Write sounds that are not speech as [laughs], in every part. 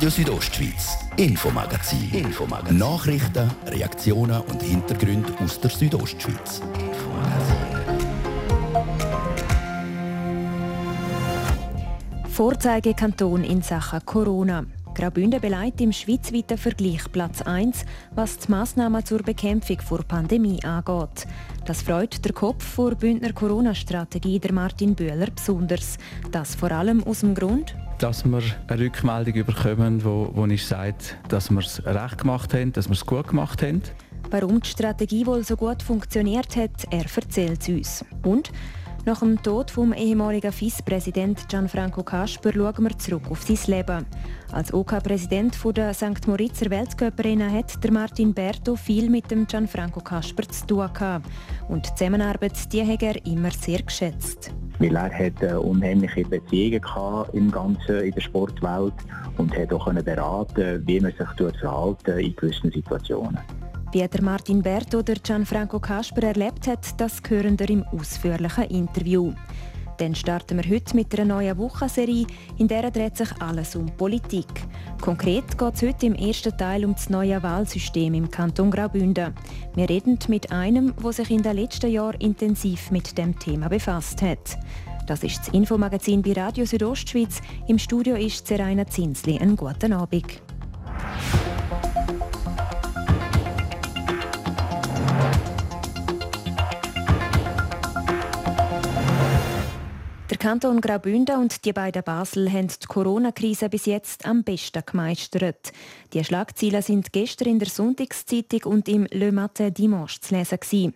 Radio Südostschweiz, Infomagazin. Infomagazin. Nachrichten, Reaktionen und Hintergründe aus der Südostschweiz. Vorzeigekanton in Sachen Corona. Graubünden beleidigt im schweizweiten Vergleich Platz 1, was die Massnahmen zur Bekämpfung der Pandemie angeht. Das freut der Kopf der Bündner Corona-Strategie, der Martin Bühler, besonders. Das vor allem aus dem Grund, dass wir eine Rückmeldung bekommen, wo, wo ich sagt, dass wir es recht gemacht haben, dass wir es gut gemacht haben. Warum die Strategie wohl so gut funktioniert hat, er erzählt es uns. Und nach dem Tod vom ehemaligen Vizepräsident Gianfranco Kasper schauen wir zurück auf sein Leben. Als OK-Präsident OK der St. Moritzer Weltcuprennen hat Martin Berto viel mit dem Gianfranco Kasper zu tun gehabt. Und die Zusammenarbeit die hat er immer sehr geschätzt. Weil er hat äh, unheimliche Beziehungen gehabt im Ganzen in der Sportwelt und hat auch beraten, wie man sich verhalten in gewissen Situationen. Wie der Martin Bert oder Gianfranco Kasper erlebt hat, das hören wir im ausführlichen Interview. Dann starten wir heute mit einer neuen Wochenserie, in der dreht sich alles um Politik. Konkret geht es heute im ersten Teil um das neue Wahlsystem im Kanton Graubünden. Wir reden mit einem, der sich in den letzten Jahren intensiv mit dem Thema befasst hat. Das ist das Infomagazin bei Radio Südostschweiz. Im Studio ist Seraina Zinsli. Einen guten Abend. Kanton Graubünden und die beiden Basel haben die Corona-Krise bis jetzt am besten gemeistert. Die Schlagzeilen sind gestern in der Sonntagszeitung und im Le Matin Dimanche zu lesen. Die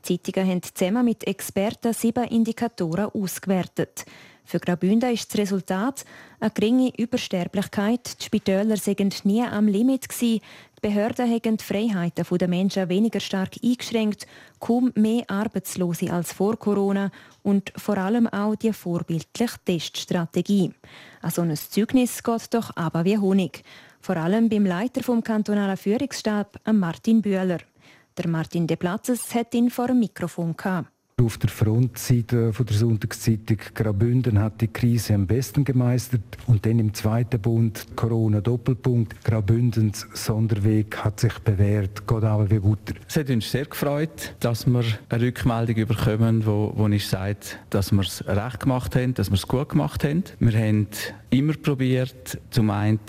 Zeitungen haben zusammen mit Experten sieben Indikatoren ausgewertet. Für Graubünden ist das Resultat eine geringe Übersterblichkeit. Die Spitäler sind nie am Limit. Gewesen. Die Behörden haben die Freiheiten der Menschen weniger stark eingeschränkt, kaum mehr Arbeitslose als vor Corona und vor allem auch die vorbildliche Teststrategie. An so ein Zeugnis geht doch aber wie Honig. Vor allem beim Leiter vom kantonalen Führungsstab, Martin Bühler. Der Martin De Platzes hat ihn vor dem Mikrofon gehabt. Auf der Frontseite von der Sonntagszeitung Graubünden hat die Krise am besten gemeistert und dann im zweiten Bund Corona Doppelpunkt Graubündens Sonderweg hat sich bewährt. Geht aber wie Butter. Es hat uns sehr gefreut, dass wir eine Rückmeldung bekommen, wo, wo ich sagt, dass wir es recht gemacht haben, dass wir es gut gemacht haben. Wir haben immer probiert, zum einen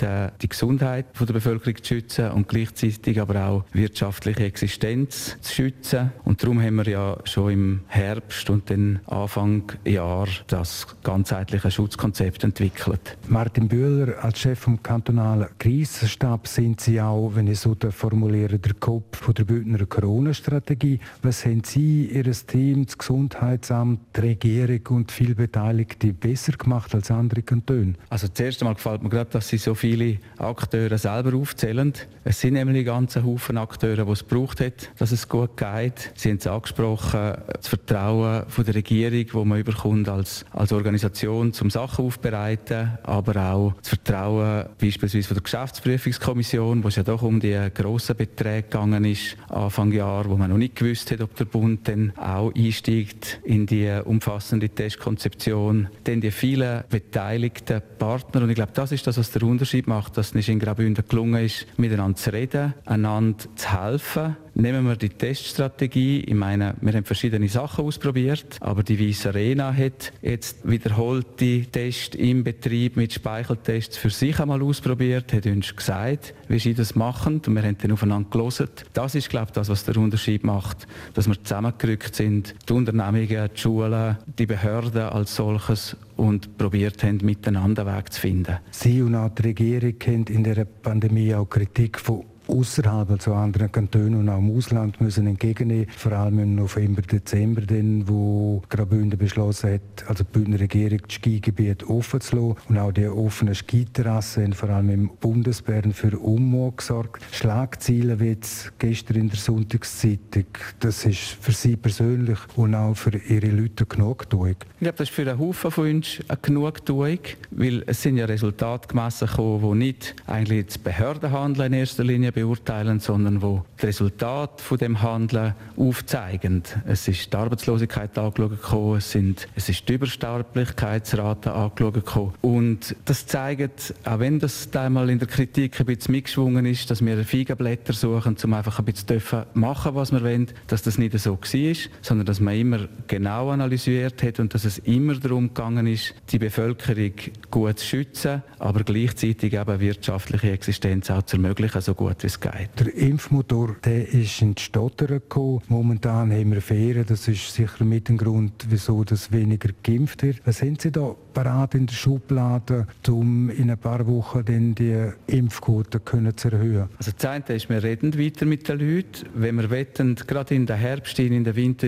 die Gesundheit der Bevölkerung zu schützen und gleichzeitig aber auch wirtschaftliche Existenz zu schützen. Und darum haben wir ja schon im Herbst und dann Anfang Jahr das ganzheitliche Schutzkonzept entwickelt. Martin Bühler, als Chef vom kantonalen Krisenstab sind Sie auch, wenn ich so formuliere, der Kopf der Bündner Corona-Strategie. Was haben Sie, Ihr Team, das Gesundheitsamt, die Regierung und viele Beteiligte besser gemacht als andere Kantone? Also zuerst einmal gefällt mir gerade, dass Sie so viele Akteure selber aufzählen. Es sind nämlich ganze Haufen Akteure, die es braucht hat, dass es gut geht. Sie haben es angesprochen, das Vertrauen von der Regierung, wo man überkommt als, als Organisation zum Sachen aufbereiten, aber auch das Vertrauen beispielsweise von der Geschäftsprüfungskommission, wo es ja doch um die grossen Beträge gegangen ist, Anfang Jahr, wo man noch nicht gewusst hat, ob der Bund dann auch einsteigt in die umfassende Testkonzeption. Dann die vielen beteiligten Partner. Und ich glaube, das ist das, was der Unterschied macht, dass es in Graubünden gelungen ist, miteinander zu reden, einander zu helfen, Nehmen wir die Teststrategie. Ich meine, wir haben verschiedene Sachen ausprobiert, aber die Weiss Arena hat jetzt wiederholte Tests im Betrieb mit Speicheltests für sich einmal ausprobiert, hat uns gesagt, wie sie das machen und wir haben dann aufeinander gelesen. Das ist, glaube ich, das, was der Unterschied macht, dass wir zusammengerückt sind, die Unternehmungen, die Schulen, die Behörden als solches und probiert haben, miteinander Weg zu finden. Sie und auch die Regierung haben in der Pandemie auch Kritik von außerhalb, also anderen Kantonen und auch im Ausland müssen entgegennehmen. Vor allem im November, Dezember, dann, wo Graubünden beschlossen hat, also die Bündner Regierung das Skigebiet offen zu lassen und auch die offenen Skiterrassen haben vor allem im Bundesbären für Unmut gesorgt. Schlagziele wie jetzt gestern in der Sonntagszeitung, das ist für Sie persönlich und auch für Ihre Leute Genugtuung. Ich glaube, das ist für einen Haufen von uns eine Genugtuung, weil es sind ja Resultate gemessen gekommen, die nicht eigentlich das Behördenhandeln in erster Linie beurteilen, sondern wo das Resultat von dem Handeln aufzeigen. Es ist die Arbeitslosigkeit angeschaut es, sind, es ist die Übersterblichkeitsrate angeschaut und das zeigt, auch wenn das einmal in der Kritik ein bisschen mitgeschwungen ist, dass wir Feigenblätter suchen, um einfach ein bisschen machen, was wir wollen, dass das nicht so war, sondern dass man immer genau analysiert hat und dass es immer darum gegangen ist, die Bevölkerung gut zu schützen, aber gleichzeitig eben wirtschaftliche Existenz auch zu ermöglichen, so gut wie es geht. Der Impfmotor der ist in die Stottern gekommen. Momentan haben wir Ferien. Das ist sicher mit dem Grund, wieso das weniger geimpft wird. Was haben Sie da parat in der Schublade, um in ein paar Wochen dann die Impfquote zu erhöhen? Also das eine ist, wir reden weiter mit den Leuten. Wenn wir wollen, gerade in der Herbst, in der Winter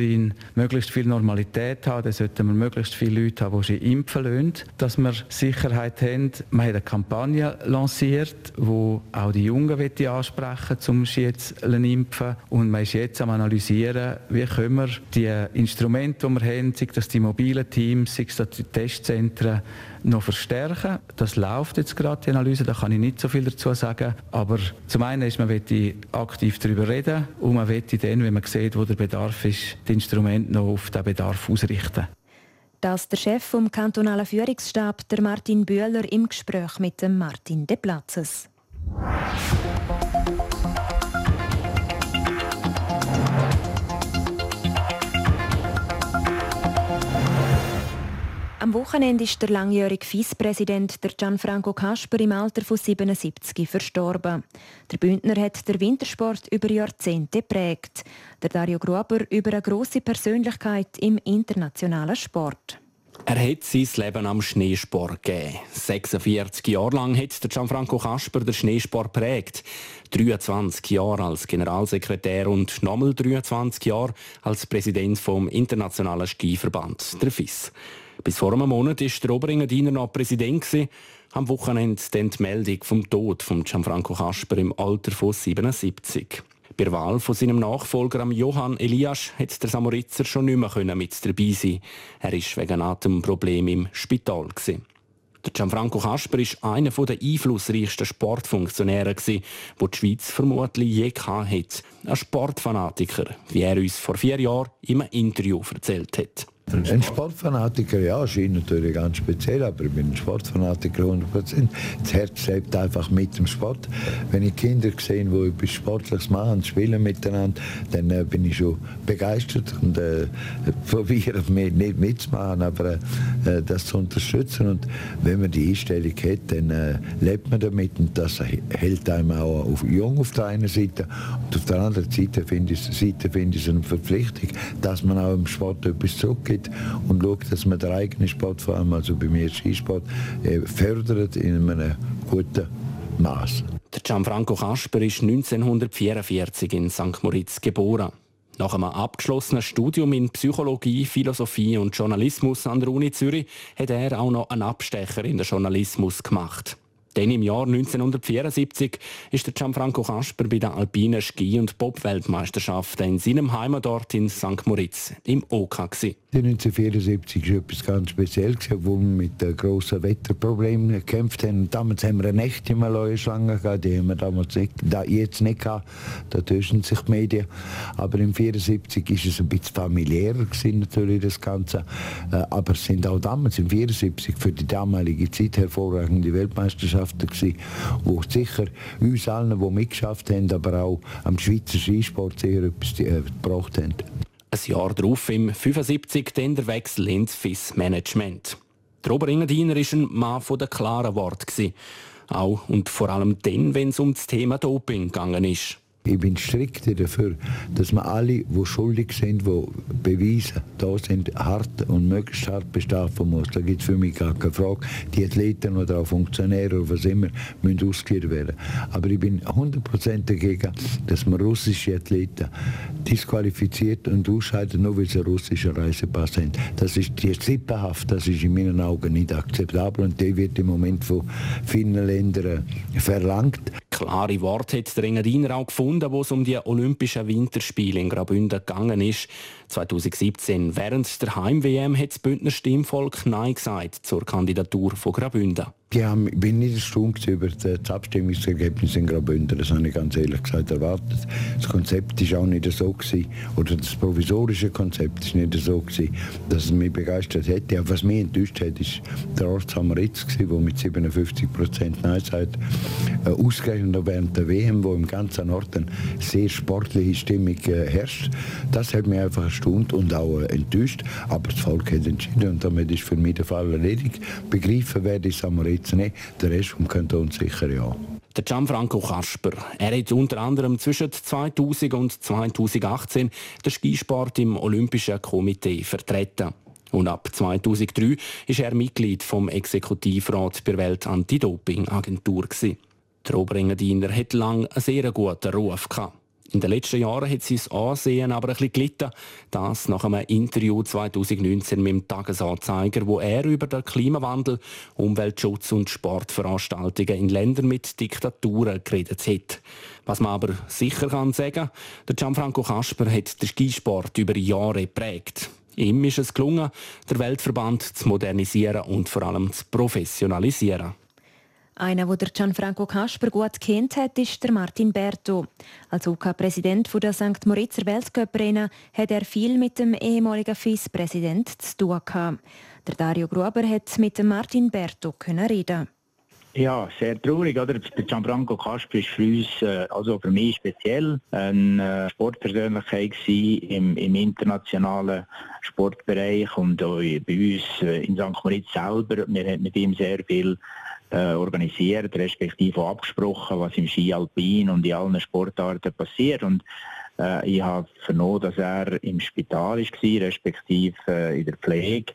möglichst viel Normalität haben, dann sollten wir möglichst viele Leute haben, die sich impfen lassen, dass wir Sicherheit haben. Wir haben eine Kampagne lanciert, wo auch die Jungen ansprechen um sich jetzt zu impfen. Und man ist jetzt am analysieren, wie können wir die Instrumente, die wir haben, sei das die mobilen Teams, sei das die Testzentren, noch verstärken. Das läuft jetzt gerade, die Analyse, da kann ich nicht so viel dazu sagen. Aber zum einen ist, man möchte aktiv darüber reden und man möchte dann, wenn man sieht, wo der Bedarf ist, die Instrumente noch auf den Bedarf ausrichten. Das der Chef vom kantonalen Führungsstab, der Martin Bühler, im Gespräch mit dem Martin De Platzes. Am Wochenende ist der langjährige Vizepräsident der Gianfranco Casper im Alter von 77 verstorben. Der Bündner hat der Wintersport über Jahrzehnte prägt. Der Dario Gruber über eine große Persönlichkeit im internationalen Sport. Er hat sein Leben am Schneesport gegeben. 46 Jahre lang hat der Gianfranco Casper den Schneesport prägt. 23 Jahre als Generalsekretär und nochmal 23 Jahre als Präsident vom Internationalen Skiverband, der FIS. Bis vor einem Monat war der Oberengadiner noch Präsident. Am Wochenende dann die Meldung vom Tod von Gianfranco Casper im Alter von 77. Bei der Wahl von seinem Nachfolger Johann Elias hat der Samoritzer schon nicht mehr mit dabei sein. Er war wegen Atemproblemen im Spital. Der Gianfranco Casper war einer der einflussreichsten Sportfunktionäre, die die Schweiz vermutlich je hatte. Ein Sportfanatiker, wie er uns vor vier Jahren im Interview erzählt hat. Ein Sportfanatiker, ja, scheint natürlich ganz speziell, aber ich bin ein Sportfanatiker 100%. Das Herz lebt einfach mit dem Sport. Wenn ich Kinder sehe, die etwas Sportliches machen, spielen miteinander, dann äh, bin ich schon begeistert und äh, probiere nicht mitzumachen, aber äh, das zu unterstützen. Und wenn man die Einstellung hat, dann äh, lebt man damit und das hält einem auch auf, jung auf der einen Seite und auf der anderen Seite finde ich, Seite finde ich es eine Verpflichtung, dass man auch im Sport etwas zurückgibt geht und schaut, dass man den eigenen Sport, vor allem also bei mir Skisport, äh, fördert in einem guten Maß. Der Gianfranco Kasper ist 1944 in St. Moritz geboren. Nach einem abgeschlossenen Studium in Psychologie, Philosophie und Journalismus an der Uni Zürich hat er auch noch einen Abstecher in den Journalismus gemacht. Dann im Jahr 1974 ist der Gianfranco Kasper bei den alpinen Ski- und Bob-Weltmeisterschaften in seinem Heimatort in St. Moritz im OK. 1974 war etwas ganz Spezielles, wo wir mit grossen Wetterproblemen gekämpft haben. Damals haben wir eine echte Malaya-Schlange gehabt, die haben wir damals nicht, jetzt nicht gehabt. Da täuschen sich die Medien. Aber im 1974 war es ein bisschen familiärer gewesen, natürlich das Ganze. Äh, aber es sind auch damals im 1974 für die damalige Zeit hervorragende Weltmeisterschaften gewesen, wo sicher uns allen, die mitgeschafft haben, aber auch am Schweizer Skisport sehr etwas äh, gebracht haben. Ein Jahr darauf, im 75, dann der Wechsel ins FIS-Management. Der Oberengadiner war ein Mann der klaren Wort. Auch und vor allem dann, wenn es um das Thema Doping gegangen ist. Ich bin strikt dafür, dass man alle, die schuldig sind, die beweisen, da sind, hart und möglichst hart bestrafen muss. Da gibt es für mich gar keine Frage. Die Athleten oder auch Funktionäre oder was immer müssen ausgeführt werden. Aber ich bin 100% dagegen, dass man russische Athleten disqualifiziert und ausscheidet, nur weil sie einen russischen Reisepass haben. Das ist die Sippenhaft, das ist in meinen Augen nicht akzeptabel und die wird im Moment von vielen Ländern verlangt. Klare Worte hat der Engadiner auch gefunden, wo es um die Olympischen Winterspiele in Graubünden gegangen ist. 2017, während der Heim-WM, hat das Bündner Stimmvolk Nein gesagt zur Kandidatur von Graubünden. Ich bin nicht erstaunt über das Abstimmungsergebnis in Graubünden. Das habe ich ganz ehrlich gesagt erwartet. Das Konzept war auch nicht so gewesen, oder das provisorische Konzept war nicht so gewesen, dass es mich begeistert hätte. Aber was mich enttäuscht hat, ist der Ortshammer Ritz, der mit 57 Prozent Nein sagt. Äh, ausgerechnet während der WM, wo im ganzen Norden sehr sportliche Stimmung äh, herrscht. Das hat mich einfach erstaunt und auch äh, enttäuscht. Aber das Volk hat entschieden und damit ist für mich der Fall erledigt. Begreifen werde ich Samoritz jetzt nicht, der Rest vom Kanton sicher ja. Der Gianfranco Kasper. Er hat unter anderem zwischen 2000 und 2018 den Skisport im Olympischen Komitee vertreten. Und ab 2003 ist er Mitglied vom Exekutivrat der Welt-Anti-Doping-Agentur. Der Oberengadiner hat lange einen sehr guten Ruf gehabt. In den letzten Jahren hat sein Ansehen aber ein bisschen gelitten. Das nach einem Interview 2019 mit dem Tagesanzeiger, wo er über den Klimawandel, Umweltschutz und Sportveranstaltungen in Ländern mit Diktaturen geredet hat. Was man aber sicher kann sagen, der Gianfranco Kasper hat den Skisport über Jahre geprägt. Ihm ist es gelungen, den Weltverband zu modernisieren und vor allem zu professionalisieren. Einer, der Gianfranco Kasper gut kennt hat, ist der Martin Berto. Als UK-Präsident der St. Moritzer Weltcuprennen hat er viel mit dem ehemaligen FIS-Präsident zu tun gehabt. Der Dario Gruber hat mit dem Martin Berto reden. Ja, sehr traurig, oder? Der Gianfranco Kasper ist für uns, äh, also für mich speziell, eine äh, Sportpersönlichkeit im, im internationalen Sportbereich und auch bei uns äh, in St. Moritz selber. Wir haben mit ihm sehr viel äh, organisiert, respektive abgesprochen, was im Ski Alpin und in allen Sportarten passiert. Und äh, ich habe vernommen, dass er im Spital war, respektive äh, in der Pflege.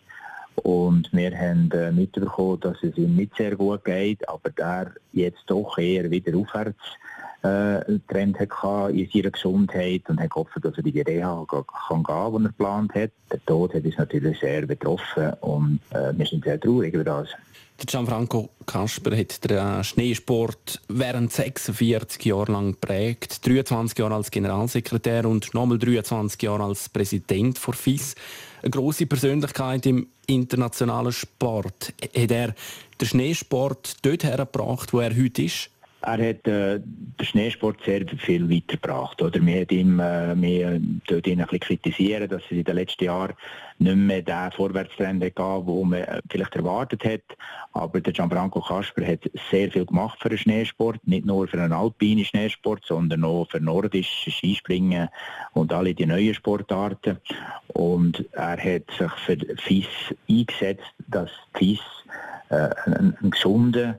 Und wir haben äh, mitbekommen, dass es ihm nicht sehr gut geht, aber der jetzt doch eher wieder aufwärts äh, Trend hatte in seiner Gesundheit und hat gehofft, dass er in die Reha kann gehen, die er geplant hat. Der Tod hat uns natürlich sehr betroffen und äh, wir sind sehr traurig über das. Der Gianfranco Kasper hat den Schneesport während 46 Jahren lang geprägt. 23 Jahre als Generalsekretär und nochmal 23 Jahre als Präsident von FIS. Eine grosse Persönlichkeit im internationalen Sport. Hat er den Schneesport dort hergebracht, wo er heute ist? Er hat äh, den Schneesport sehr viel weitergebracht. Oder? Wir haben ihm äh, wir dort ihn ein bisschen kritisieren, dass er in den letzten Jahren nicht mehr den Vorwärtstrend gab, den man äh, vielleicht erwartet hat. Aber der Gianfranco Kasper hat sehr viel gemacht für den Schneesport. Nicht nur für den alpinen Schneesport, sondern auch für nordische Skispringen und alle die neuen Sportarten. Und er hat sich für FIS eingesetzt, dass FIS äh, einen, einen gesunden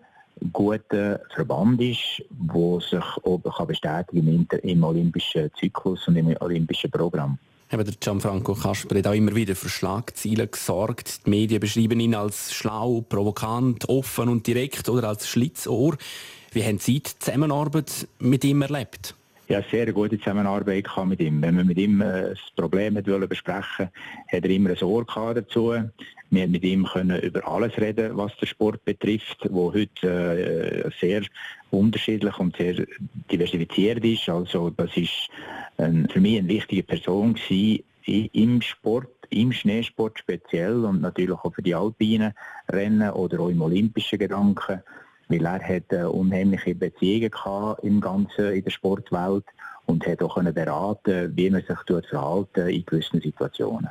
guter Verband ist, der sich auch bestätigen kann im, olympischen Zyklus und im olympischen Programm. Eben der Gianfranco Kasper hat auch immer wieder für Schlagzeilen gesorgt. Die Medien beschreiben ihn als schlau, provokant, offen und direkt oder als Schlitzohr. Wie haben Sie die Zusammenarbeit mit ihm erlebt? Ja, sehr gute Zusammenarbeit mit ihm. Wenn man mit ihm äh, das Problem hat besprechen hat er immer ein Ohr dazu. Wir haben mit ihm können über alles reden, was den Sport betrifft, wo heute äh, sehr unterschiedlich und sehr diversifiziert ist. Also das ist ein, für mich eine wichtige Person gewesen, im Sport, im Schneesport speziell und natürlich auch für die alpinen Rennen oder auch im olympischen Gedanken weil er hat äh, unheimliche Beziehungen gehabt im Ganzen in der Sportwelt und hat auch können beraten, wie man sich verhalten in gewissen Situationen.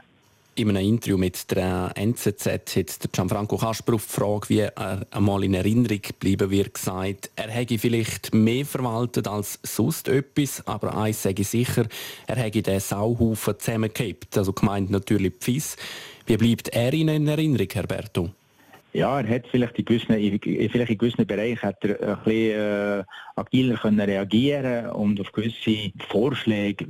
In einem Interview mit der NZZ hat Gianfranco Kasper auf die Frage, wie er einmal in Erinnerung geblieben wird, gesagt, er hätte vielleicht mehr verwaltet als sonst etwas, aber eins sage ich sicher, er hätte den Sauhaufen zusammengekippt, also gemeint natürlich Pfiss. Wie bleibt er Ihnen in Erinnerung, Herberto? Ja, er hat vielleicht in gewissen, vielleicht in gewissen Bereichen hat er ein bisschen äh, agiler können reagieren und auf gewisse Vorschläge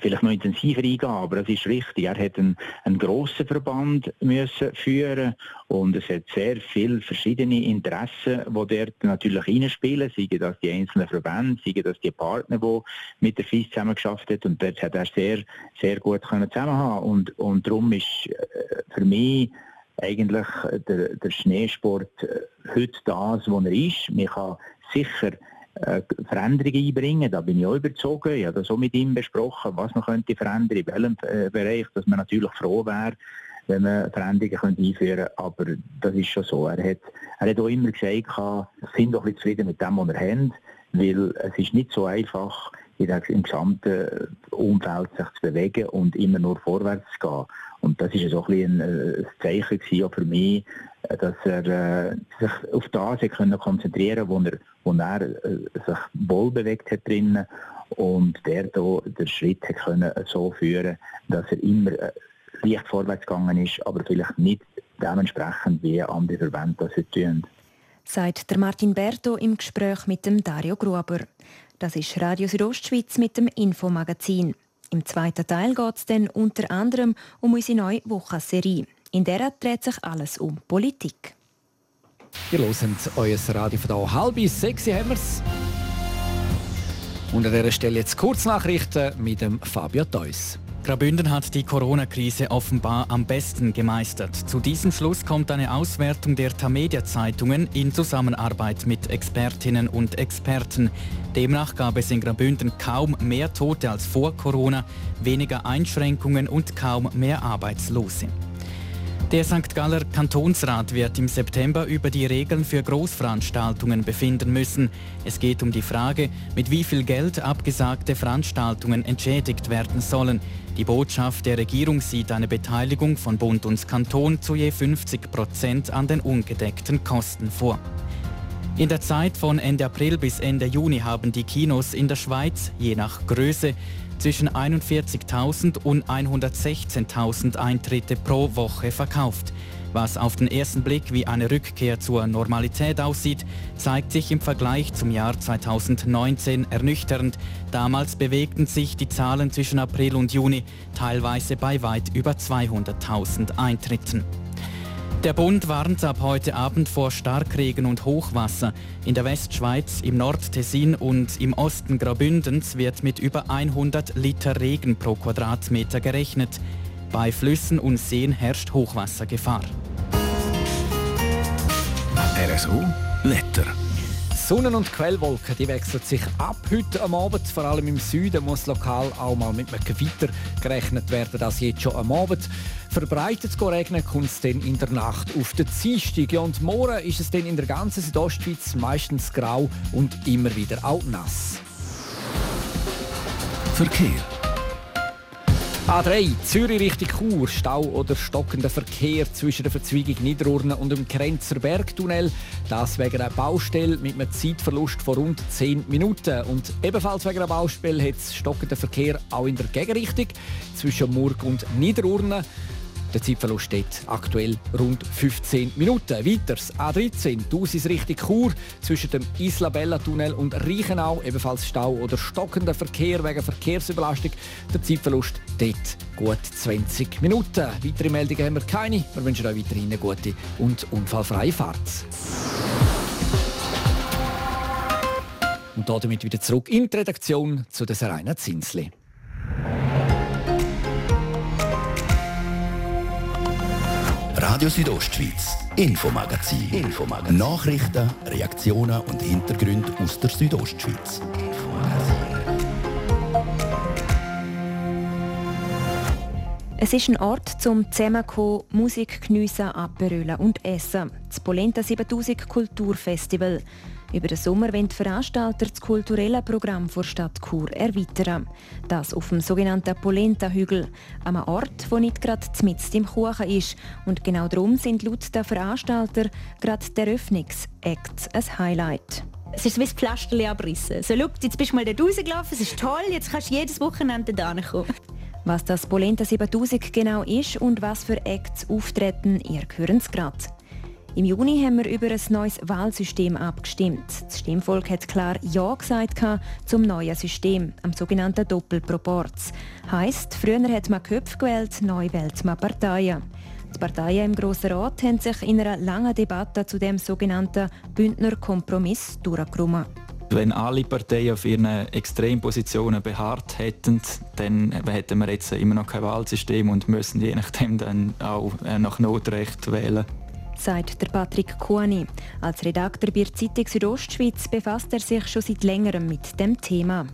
vielleicht noch intensiver eingehen. Aber das ist richtig. Er hat einen, einen grossen Verband müssen führen und es hat sehr viele verschiedene Interessen, die dort natürlich reinspielen. Seien das die einzelnen Verbände, seien das die Partner, die mit der FIS zusammengeschafft haben. Und dort hat er sehr, sehr gut können. Und, und darum ist äh, für mich eigentlich der, der Schneesport äh, heute das, wo er ist. Man kann sicher äh, Veränderungen einbringen. Da bin ich auch überzogen. Ich habe das auch mit ihm besprochen, was man könnte verändern, in welchem äh, Bereich, dass man natürlich froh wäre, wenn man Veränderungen könnte einführen könnte. Aber das ist schon so. Er hat, er hat auch immer gesagt, wir sind doch zufrieden mit dem, was wir haben, weil es ist nicht so einfach, im gesamten Umfeld sich zu bewegen und immer nur vorwärts zu gehen. Und das ist so ein, ein, ein Zeichen gewesen, für mich, dass er äh, sich auf das können konzentrieren wo er, wo er äh, sich wohl bewegt hat drinnen und der da den Schritt können so führen, dass er immer äh, leicht vorwärts gegangen ist, aber vielleicht nicht dementsprechend wie andere Verbände das tun. Sagt der Martin Berto im Gespräch mit dem Dario Gruber. Das ist Radio Südostschweiz mit dem Infomagazin. Im zweiten Teil geht es dann unter anderem um unsere neue Wochenserie. In der dreht sich alles um Politik. Ihr hört euer Radio von hier. Halb sechs haben wir es. Und an dieser Stelle jetzt Kurznachrichten mit dem Fabio Theus. Graubünden hat die Corona-Krise offenbar am besten gemeistert. Zu diesem Schluss kommt eine Auswertung der Tamedia-Zeitungen in Zusammenarbeit mit Expertinnen und Experten. Demnach gab es in Graubünden kaum mehr Tote als vor Corona, weniger Einschränkungen und kaum mehr Arbeitslose. Der St. Galler Kantonsrat wird im September über die Regeln für Großveranstaltungen befinden müssen. Es geht um die Frage, mit wie viel Geld abgesagte Veranstaltungen entschädigt werden sollen. Die Botschaft der Regierung sieht eine Beteiligung von Bund und Kanton zu je 50 Prozent an den ungedeckten Kosten vor. In der Zeit von Ende April bis Ende Juni haben die Kinos in der Schweiz je nach Größe zwischen 41.000 und 116.000 Eintritte pro Woche verkauft. Was auf den ersten Blick wie eine Rückkehr zur Normalität aussieht, zeigt sich im Vergleich zum Jahr 2019 ernüchternd. Damals bewegten sich die Zahlen zwischen April und Juni teilweise bei weit über 200.000 Eintritten. Der Bund warnt ab heute Abend vor Starkregen und Hochwasser. In der Westschweiz, im Nordtessin und im Osten Graubündens wird mit über 100 Liter Regen pro Quadratmeter gerechnet. Bei Flüssen und Seen herrscht Hochwassergefahr. RSO Wetter. Sonnen- und Quellwolken die wechseln sich ab heute am Abend. Vor allem im Süden muss lokal auch mal mit einem Gewitter gerechnet werden, das jetzt schon am Abend. Verbreitet zu regnen kommt es dann in der Nacht auf den Dienstag. Ja, und morgen ist es dann in der ganzen Südostschweiz meistens grau und immer wieder auch nass. Verkehr. A3 Zürich Richtung Chur, Stau oder stockender Verkehr zwischen der Verzweigung Niederurne und dem Grenzer Bergtunnel. Das wegen einer Baustelle mit einem Zeitverlust von rund 10 Minuten. Und ebenfalls wegen einer Baustelle hat es stockenden Verkehr auch in der Gegenrichtung zwischen Murg und Niederurne. Der Zeitverlust steht aktuell rund 15 Minuten. Weiters A13, Dusis Richtung Chur, zwischen dem Isla-Bella-Tunnel und Reichenau, ebenfalls Stau oder stockender Verkehr wegen Verkehrsüberlastung. Der Zeitverlust dort gut 20 Minuten. Weitere Meldungen haben wir keine. Wir wünschen euch weiterhin eine gute und unfallfreie Fahrt. Und damit wieder zurück in die Redaktion zu der Serena Zinsli. Radio Südostschweiz, Infomagazin. Infomagazin. Nachrichten, Reaktionen und Hintergründe aus der Südostschweiz. Es ist ein Ort zum Zusammenkommen, Musik geniessen, abberüllen und essen. Das Polenta 7000 Kulturfestival. Über den Sommer wollen die Veranstalter das kulturelle Programm der Stadt Chur erweitern. Das auf dem sogenannten Polenta-Hügel, einem Ort, der nicht gerade mitten im Kuchen ist. Und genau darum sind laut der Veranstalter gerade die Eröffnungsacts ein Highlight. Es ist wie ein Pflasterli abrissen. So, schau, jetzt bist du mal da rausgelaufen, es ist toll, jetzt kannst du jedes Wochenende da kommen. Was das Polenta 7000 genau ist und was für Acts auftreten, ihr hören es gerade. Im Juni haben wir über ein neues Wahlsystem abgestimmt. Das Stimmvolk hat klar Ja gesagt zum neuen System, am sogenannten Doppelproporz. Heißt, früher hat man Köpfe gewählt, neu wählt man Parteien. Die Parteien im Grossen Rat haben sich in einer langen Debatte zu dem sogenannten Bündner Kompromiss durchgerungen. Wenn alle Parteien auf ihren Extrempositionen beharrt hätten, dann hätten wir jetzt immer noch kein Wahlsystem und müssen je nachdem dann auch nach Notrecht wählen. Sagt der Patrick Kuani. Als Redakteur bei der Zeitung Südostschweiz befasst er sich schon seit längerem mit dem Thema.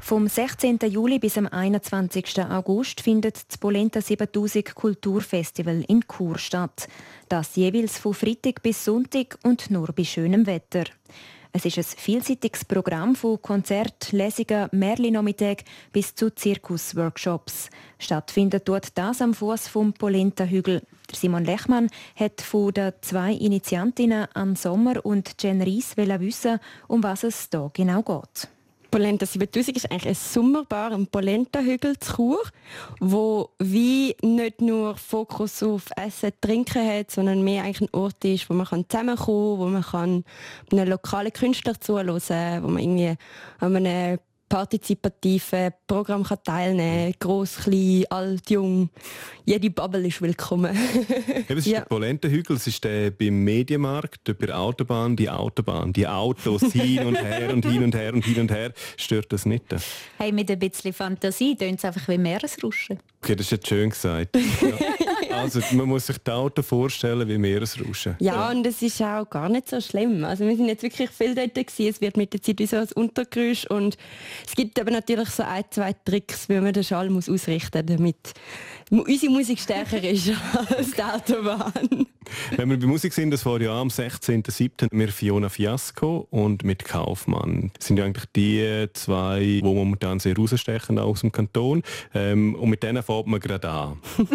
Vom 16. Juli bis am 21. August findet das Polenta 7000 Kulturfestival in Chur statt. Das jeweils von Freitag bis Sonntag und nur bei schönem Wetter. Es ist ein vielseitiges Programm von Konzert, Lesungen, Merli-Nachmittag bis zu Zirkusworkshops. Stattfindet dort das am Fuß vom Polenta-Hügel. Simon Lechmann hat von den zwei Initiantinnen Ann Sommer und Jen Ries wissen, um was es hier genau geht. Polenta 7000 ist eigentlich ein sommerbarer Polenta-Hügel zu Chur, wo wie nicht nur Fokus auf Essen, Trinken hat, sondern mehr eigentlich ein Ort ist, wo man zusammenkommen kann, wo man kann einen lokalen Künstler zuhören kann, wo man irgendwie an einem partizipativen Programm kann teilnehmen kann. Gross, klein, alt, jung. Jede Bubble ist willkommen. Eben, es ist ja. der Polentenhügel, es ist der beim Medienmarkt, bei der Autobahn, die Autobahn, die Autos hin und her und hin und her und hin und her. Stört das nicht? Hey, mit ein bisschen Fantasie tönt es einfach wie Meeresrauschen. Okay, das ist jetzt schön gesagt. Ja. [laughs] Also man muss sich die Auto vorstellen wie Meeresrauschen. Ja, ja, und es ist auch gar nicht so schlimm. Also wir sind jetzt wirklich viel dort gewesen. Es wird mit der Zeit wie so ein Untergeräusch und es gibt aber natürlich so ein, zwei Tricks, wie man den Schall muss ausrichten muss, damit unsere Musik stärker ist [laughs] als die Autobahn. Wenn wir bei Musik sind, das war ja am 16.07. mit Fiona Fiasco und mit Kaufmann. Das sind ja eigentlich die zwei, die momentan sehr rausstechen aus dem Kanton. Ähm, und mit denen fängt man gerade an. [laughs]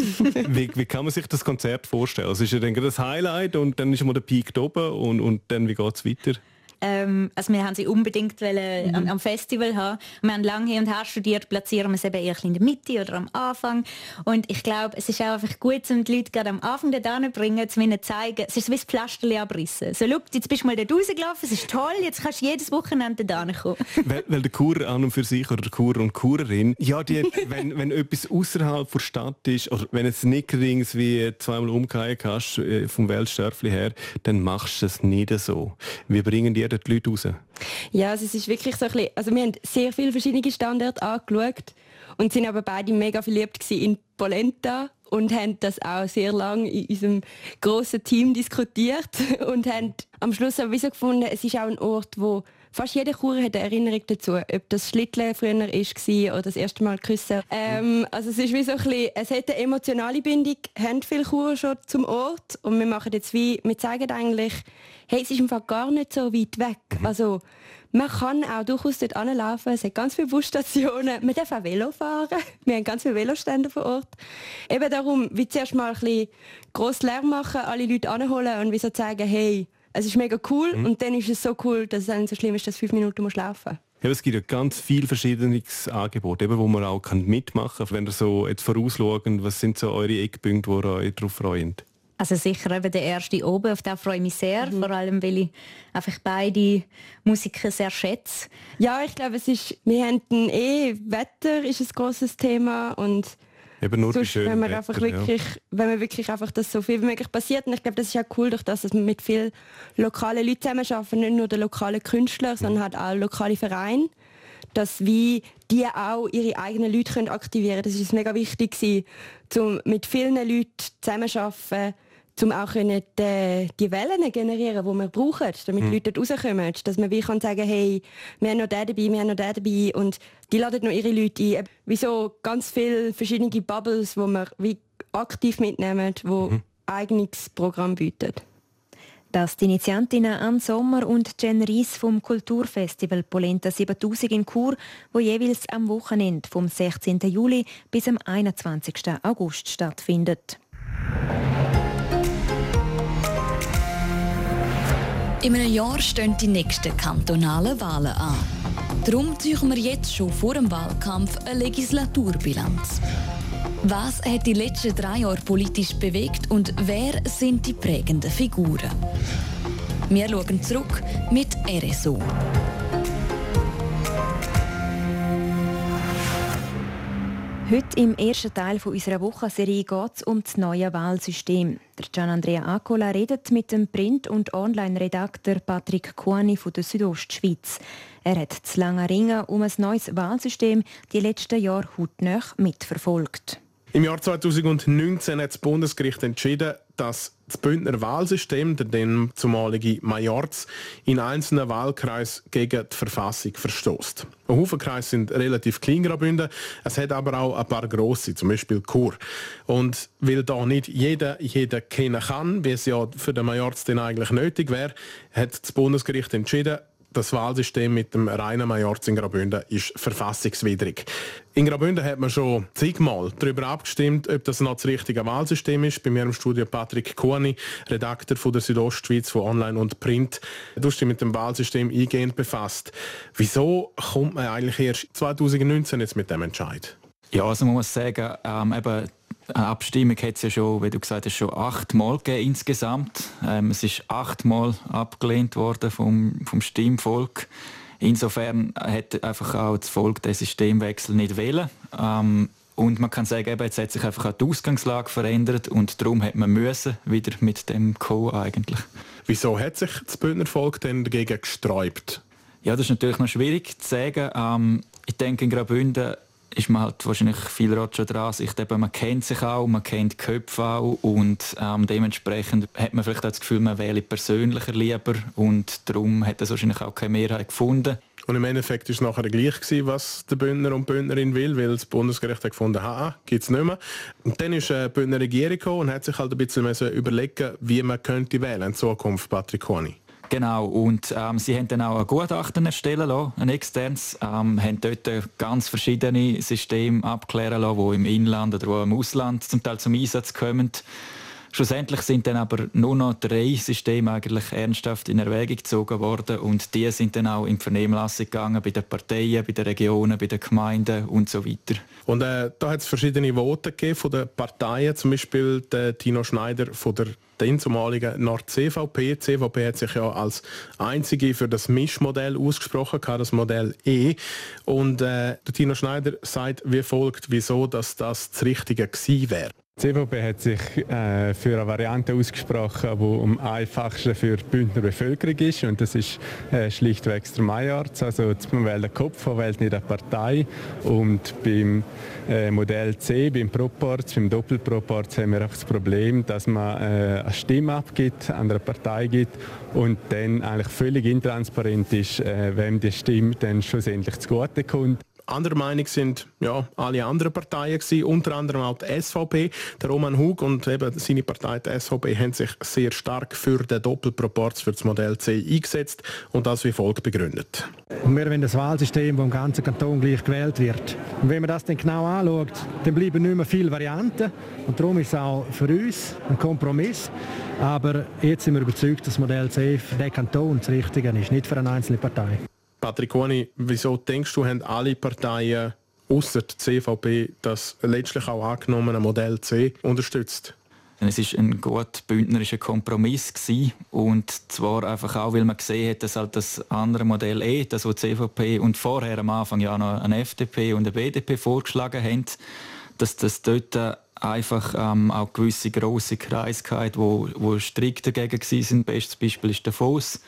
wie, wie, kann man sich das Konzert vorstellen? Also ist ja dann das Highlight und dann ist mal der Peak oben und, und dann wie geht es weiter? Ähm, also wir haben sie unbedingt wollen, mhm. am, am, Festival haben. Wir haben lange hin und her studiert, platzieren wir es eben eher in der Mitte oder am Anfang. Und ich glaube, es ist auch einfach gut, um die Leute gerade am Anfang da bringen, zu ihnen zeigen, es ist wie das Pflasterli abrissen. So, schau, jetzt bist du mal da rausgelaufen, es ist toll, jetzt kannst du jedes Wochenende da kommen. [laughs] weil, weil der Kurer an und für sich oder der Kurer und Kurerin, ja, die, [laughs] wenn, wenn etwas außerhalb der Stadt ist, oder wenn es nicht rings wie zweimal umgekehrt hast, äh, vom Weltstörfli her, dann machst du es nicht so. Wir bringen dir die Leute raus? Ja, also es ist wirklich so ein bisschen, also wir haben sehr viele verschiedene Standorte angeschaut und sind aber beide mega verliebt in Polenta und haben das auch sehr lange in unserem grossen Team diskutiert [laughs] und haben am Schluss aber so gefunden, es ist auch ein Ort, wo fast jeder Churer hat eine Erinnerung dazu, ob das Schlittle früher war oder das erste Mal küssen. Ähm, also es ist wie so ein bisschen, es hat eine emotionale Bindung, haben viele Churer schon zum Ort und wir machen jetzt wie, wir zeigen eigentlich, hey, es ist im Fall gar nicht so weit weg. Also man kann auch durchaus dort anlaufen. Es hat ganz viele Busstationen. Man darf auch Velo fahren. [laughs] Wir haben ganz viele Velostände vor Ort. Eben darum, wie zuerst mal ein bisschen gross Lärm machen, alle Leute anholen und wie so zeigen, hey, es ist mega cool mhm. und dann ist es so cool, dass es nicht so schlimm ist, dass fünf Minuten musst laufen ja, es gibt ja ganz viele verschiedene Angebote, eben, wo man auch mitmachen kann. Wenn ihr so jetzt vorausschauen, was sind so eure Eckpunkte, wo ihr euch darauf freut? Also sicher eben der erste oben, auf den freue ich mich sehr, mhm. vor allem weil ich einfach beide Musiker sehr schätze. Ja, ich glaube, es ist, wir haben eh, Wetter ist ein großes Thema und Eben nur Sonst, wenn man einfach wirklich, ja. wenn man wirklich einfach, dass so viel wie möglich passiert. Und ich glaube, das ist ja cool, durch das, dass wir mit vielen lokalen Leuten zusammenarbeiten, nicht nur der lokalen Künstler, mhm. sondern halt auch lokale Vereine, dass wie die auch ihre eigenen Leute können aktivieren können. Das ist mega wichtig gewesen, um mit vielen Leuten zusammenzuarbeiten um auch die, die Wellen generieren, die wir brauchen, damit mhm. Leute dort rauskommen. Dass man wie kann sagen, hey, wir haben noch den dabei, wir haben noch den dabei und die laden noch ihre Leute ein. Wieso ganz viele verschiedene Bubbles, wo wir wie aktiv mitnehmen, die mhm. eigenes Programm bieten. Das die Initiantinnen Ann Sommer und Jen Ries vom Kulturfestival Polenta 7000 in Chur, wo jeweils am Wochenende vom 16. Juli bis am 21. August stattfindet. In einem Jahr stehen die nächsten kantonalen Wahlen an. Darum ziehen wir jetzt schon vor dem Wahlkampf eine Legislaturbilanz. Was hat die letzten drei Jahre politisch bewegt und wer sind die prägenden Figuren? Wir schauen zurück mit RSO. Heute im ersten Teil unserer Wochenserie geht es um das neue Wahlsystem. Der Gian Andrea Acola redet mit dem Print- und Online-Redakteur Patrick Kuani von der Südostschweiz. Er hat zu lange Ringen um ein neues Wahlsystem die letzten Jahre hautnah mitverfolgt. Im Jahr 2019 hat das Bundesgericht entschieden, dass das Bündner Wahlsystem, der dem zumalige Majorz, in einzelnen Wahlkreisen gegen die Verfassung verstoßt. Ein Haufen Kreise sind relativ klein Graubünden, es hat aber auch ein paar grosse, zum Beispiel Chur. Und weil da nicht jeder jeden kennen kann, wie es ja für den Majorz dann eigentlich nötig wäre, hat das Bundesgericht entschieden, das Wahlsystem mit dem reinen Majorz in Graubünden ist verfassungswidrig. In Graubünden hat man schon zigmal darüber abgestimmt, ob das noch das richtige Wahlsystem ist. Bei mir im Studio Patrick Kuhni, Redakteur von der Südostschweiz von Online und Print. Du hast dich mit dem Wahlsystem eingehend befasst. Wieso kommt man eigentlich erst 2019 jetzt mit dem Entscheid? Ja, also man muss sagen, ähm, eben eine Abstimmung hat es ja schon, wie du gesagt hast, schon achtmal gegeben insgesamt. Ähm, es ist achtmal abgelehnt worden vom, vom Stimmvolk. Insofern hat einfach auch das Volk den Systemwechsel nicht wählen. Ähm, und man kann sagen, eben, jetzt hat sich einfach auch die Ausgangslage verändert und darum hat man müssen wieder mit dem Co eigentlich. Wieso hat sich das Bündner Volk denn dagegen gesträubt? Ja, das ist natürlich noch schwierig zu sagen. Ähm, ich denke, in Graubünden ist man halt wahrscheinlich viel schon dran. Ich denke, man kennt sich auch, man kennt die Köpfe auch und ähm, dementsprechend hat man vielleicht auch das Gefühl, man wähle persönlicher lieber und darum hat es wahrscheinlich auch keine Mehrheit gefunden. Und im Endeffekt war es nachher gleich, gewesen, was der Bündner und Bündnerin will, weil das Bundesgericht hat gefunden hat, gibt es nicht mehr. Und dann ist äh, die Bündner Regierung und hat sich halt ein bisschen überlegen, wie man könnte wählen in Zukunft, Patrick Koni. Genau, und ähm, sie haben dann auch ein Gutachten erstellen lassen, ein externes, ähm, haben dort ganz verschiedene Systeme abklären lassen, die im Inland oder im Ausland zum Teil zum Einsatz kommen. Schlussendlich sind dann aber nur noch drei Systeme eigentlich ernsthaft in Erwägung gezogen worden und die sind dann auch in die Vernehmlassung gegangen bei den Parteien, bei den Regionen, bei den Gemeinden und so weiter. Und äh, da hat es verschiedene Voten gegeben von den Parteien, zum Beispiel der Tino Schneider von der den zumaligen Nord-CVP. Die CVP hat sich ja als einzige für das Mischmodell ausgesprochen, das Modell E. Und äh, Tino Schneider sagt wie folgt, wieso dass das das Richtige gewesen wäre. Die CVP hat sich äh, für eine Variante ausgesprochen, die am einfachsten für die Bündner Bevölkerung ist. Und das ist äh, schlichtweg der Majarz. Also man wählt den Kopf, man wählt nicht eine Partei. Und beim äh, Modell C, beim Proporz, beim Doppelproporz haben wir einfach das Problem, dass man äh, eine Stimme abgibt, an eine Partei gibt und dann eigentlich völlig intransparent ist, äh, wem die Stimme dann schlussendlich zugute kommt. Anderer Meinung sind ja, alle anderen Parteien gewesen, unter anderem auch die SVP. Der Roman Hug und eben seine Partei, die SVP, haben sich sehr stark für den Doppelproporz für das Modell C eingesetzt und das wie folgt begründet. Und wir wollen das Wahlsystem, das im ganzen Kanton gleich gewählt wird. Und wenn man das dann genau anschaut, dann bleiben nicht mehr viele Varianten. Und darum ist es auch für uns ein Kompromiss. Aber jetzt sind wir überzeugt, dass das Modell C für den Kanton das Richtige ist, nicht für eine einzelne Partei. Patrick Oni, wieso denkst du, haben alle Parteien außer der CVP das letztlich auch angenommene Modell C unterstützt? Es war ein gut bündnerischer Kompromiss gewesen. und zwar einfach auch, weil man gesehen hat, dass halt das andere Modell E, das wo die CVP und vorher am Anfang ja noch eine FDP und eine BDP vorgeschlagen haben, dass das dort einfach ähm, auch gewisse grosse Kreise gehabt, wo, wo strikt dagegen waren. Bestes Beispiel ist der Foss.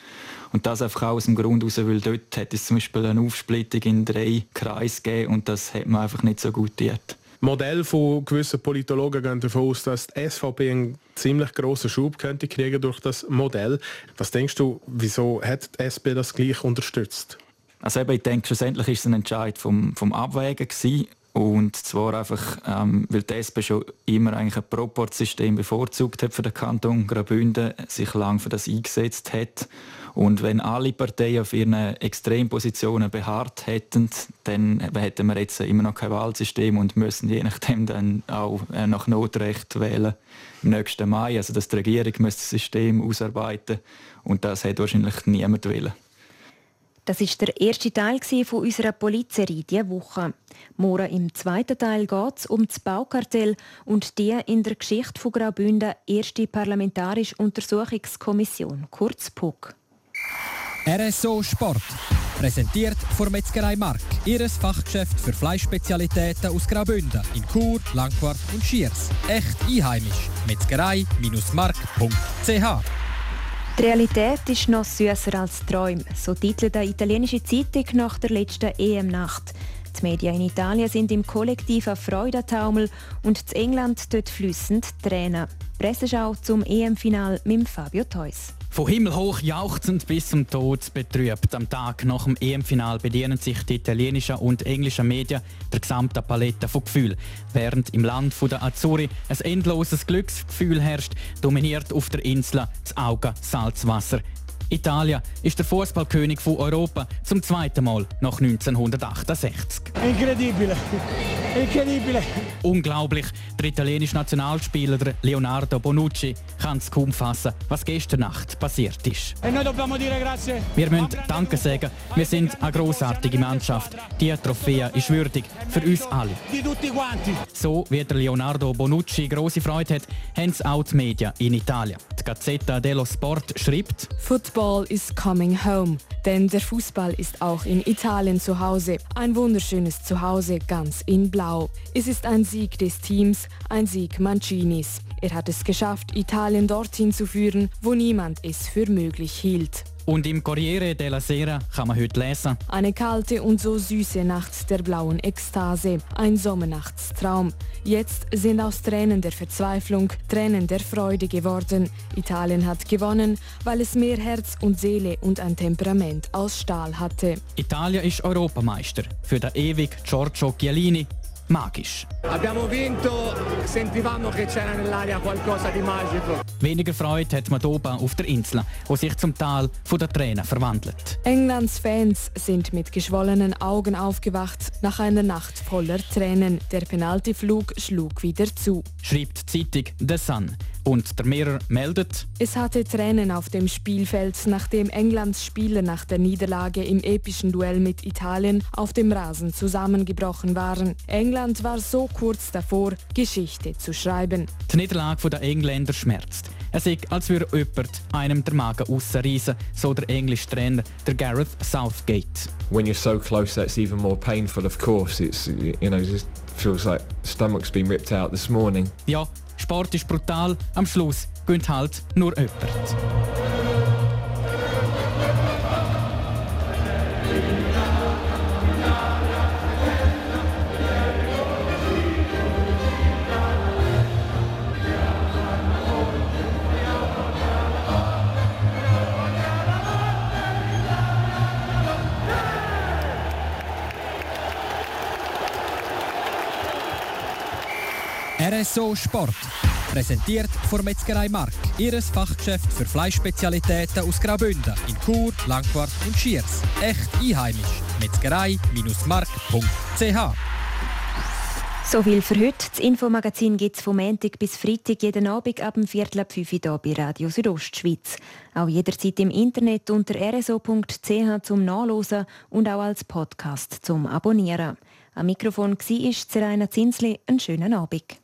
Und das einfach auch aus dem Grund heraus, weil dort hat es zum Beispiel eine Aufsplittung in drei Kreise gegeben und das hat man einfach nicht so gut gutiert. Modell von gewissen Politologen gehen davon aus, dass die SVP einen ziemlich grossen Schub könnte kriegen durch das Modell. Was denkst du, wieso hat die SP das gleich unterstützt? Also eben, ich denke, schlussendlich war es ein Entscheid vom, vom Abwägen gewesen. Und zwar einfach, ähm, weil die SP schon immer eigentlich ein Proportsystem bevorzugt hat für den Kanton Graubünden, sich lang für das eingesetzt hat. Und wenn alle Parteien auf ihren Extrempositionen beharrt hätten, dann hätten wir jetzt immer noch kein Wahlsystem und müssen je nachdem dann auch äh, nach Notrecht wählen im nächsten Mai. Also dass die Regierung müsste das System ausarbeiten und das hat wahrscheinlich niemand wollen. Das ist der erste Teil von unserer Polizserie diese Woche. Morgen im zweiten Teil geht es um das Baukartell und die in der Geschichte von Graubünden erste parlamentarische Untersuchungskommission, kurz PUC. RSO Sport. Präsentiert von Metzgerei Mark. Ihres Fachgeschäft für Fleischspezialitäten aus Graubünden in Chur, Langquart und Schiers. Echt einheimisch. Metzgerei-mark.ch Die Realität ist noch süßer als Träume, so titelt eine italienische Zeitung nach der letzten EM-Nacht. Die Medien in Italien sind im kollektiven Freudentaumel und in England dort flüssend Tränen. Presseschau zum EM-Final mit Fabio Theus. Von himmelhoch jauchzend bis zum Tod betrübt. Am Tag nach dem EM-Final bedienen sich die italienischen und englischen Medien der gesamten Palette von Gefühlen. Während im Land der Azzurri ein endloses Glücksgefühl herrscht, dominiert auf der Insel das Auge Salzwasser. Italien ist der Fußballkönig von Europa zum zweiten Mal nach 1968. Incredibile. Incredibile. Unglaublich. Der italienische Nationalspieler Leonardo Bonucci kann es kaum fassen, was gestern Nacht passiert ist. E Wir müssen Danke sagen. Wir sind eine großartige Mannschaft. Die Trophäe ist würdig für uns alle. So wie der Leonardo Bonucci große Freude hat, haben es auch die Medien in Italien. Die Gazzetta dello Sport schreibt: Football is coming home. Denn der Fußball ist auch in Italien zu Hause. Ein wunderschönes Zuhause, ganz in Blau. Es ist ein Sieg des Teams, ein Sieg Mancinis. Er hat es geschafft, Italien dorthin zu führen, wo niemand es für möglich hielt. Und im Corriere della Sera kann man heute lesen. Eine kalte und so süße Nacht der blauen Ekstase. Ein Sommernachtstraum. Jetzt sind aus Tränen der Verzweiflung Tränen der Freude geworden. Italien hat gewonnen, weil es mehr Herz und Seele und ein Temperament aus Stahl hatte. Italien ist Europameister. Für den ewig Giorgio Chiellini magisch. Abbiamo vinto, sentivamo che c'era nell'aria qualcosa di magico. Weniger Freude hat man oben auf der Insel, wo sich zum Tal von der Tränen verwandelt. Englands Fans sind mit geschwollenen Augen aufgewacht nach einer Nacht voller Tränen. Der Penaltyflug schlug wieder zu. Schreibt die Zeitung The Sun. Und der Mirror meldet, es hatte Tränen auf dem Spielfeld, nachdem Englands Spieler nach der Niederlage im epischen Duell mit Italien auf dem Rasen zusammengebrochen waren. England war so kurz davor, Geschichte zu schreiben. Die Niederlage der Engländer schmerzt. Es ist, als würde jemand einem der Magen rausreißen, so der englische Trainer, der Gareth Southgate. When you're so close, that's even more painful, of course. It's, you know, it feels like stomach's been ripped out this morning. Ja, Sport ist brutal, am Schluss gönnt halt nur jemand. RSO Sport. Präsentiert von Metzgerei Mark. Ihres Fachgeschäft für Fleischspezialitäten aus Graubünden in Chur, Langquart und Schiers. Echt einheimisch. Metzgerei-mark.ch so viel für heute. Das Infomagazin gibt es vom Montag bis Freitag jeden Abend ab dem Viertel ab 5 Uhr bei Radio Südostschweiz. Auch jederzeit im Internet unter rso.ch zum Nachlesen und auch als Podcast zum Abonnieren. Am Mikrofon war Seraina Zinsli. Einen schönen Abend.